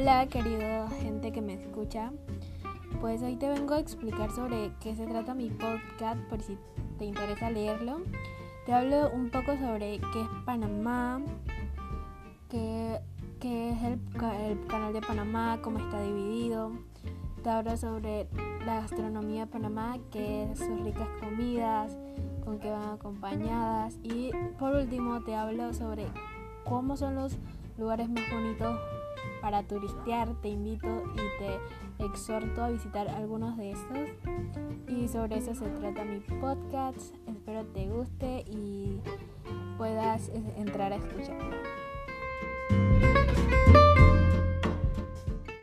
Hola querido gente que me escucha. Pues hoy te vengo a explicar sobre qué se trata mi podcast por si te interesa leerlo. Te hablo un poco sobre qué es Panamá, qué, es el, el canal de Panamá, cómo está dividido. Te hablo sobre la gastronomía de Panamá, qué es sus ricas comidas, con qué van acompañadas. Y por último te hablo sobre cómo son los lugares más bonitos para turistear. Te invito y te exhorto a visitar algunos de estos. Y sobre eso se trata mi podcast. Espero te guste y puedas entrar a escucharlo.